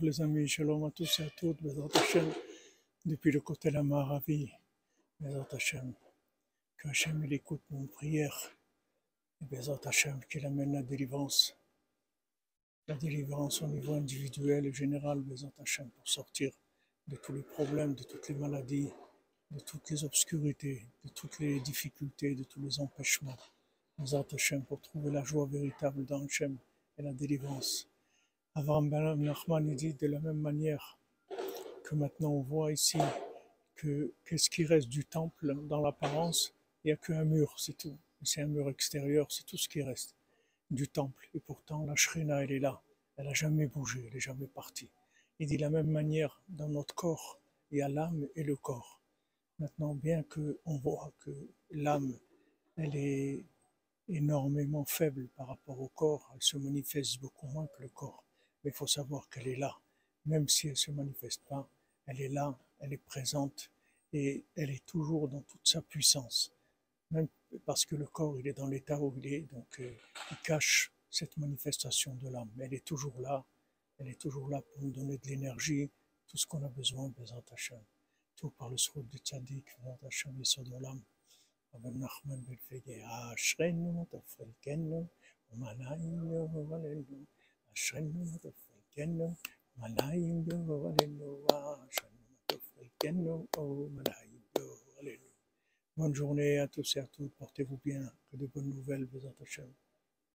Les amis, shalom à tous et à toutes, Bezrat depuis le côté de la Maravi, Bezrat Hashem, que Hashem écoute nos prières, et Bezrat Hashem qu'il amène la délivrance, la délivrance au niveau individuel et général, Bezrat Hashem, pour sortir de tous les problèmes, de toutes les maladies, de toutes les obscurités, de toutes les difficultés, de tous les empêchements, Bezrat Hashem, pour trouver la joie véritable dans Hashem et la délivrance. Avram Ben Nachman dit de la même manière que maintenant on voit ici que qu'est-ce qui reste du temple dans l'apparence Il n'y a qu'un mur, c'est tout. C'est un mur extérieur, c'est tout ce qui reste du temple. Et pourtant, la Shrina, elle est là. Elle n'a jamais bougé, elle n'est jamais partie. Il dit de la même manière, dans notre corps, il y a l'âme et le corps. Maintenant, bien qu'on voit que l'âme, elle est énormément faible par rapport au corps, elle se manifeste beaucoup moins que le corps mais il faut savoir qu'elle est là. Même si elle ne se manifeste pas, elle est là, elle est présente et elle est toujours dans toute sa puissance. Même parce que le corps, il est dans l'état où il est, donc euh, il cache cette manifestation de l'âme. Mais elle est toujours là, elle est toujours là pour nous donner de l'énergie, tout ce qu'on a besoin, Bezat Hashem. Tout par le srout du tzaddik, Bezat Hashem, Yesod Olam. אבל נחמן בן פגי, אשרנו תפריקנו ומנענו Shannon, Malayin do, Alléluia. Shannon, oh, Malayin do, Alléluia. Bonne journée à tous et à toutes. Portez-vous bien. Que de bonnes nouvelles vous attachent.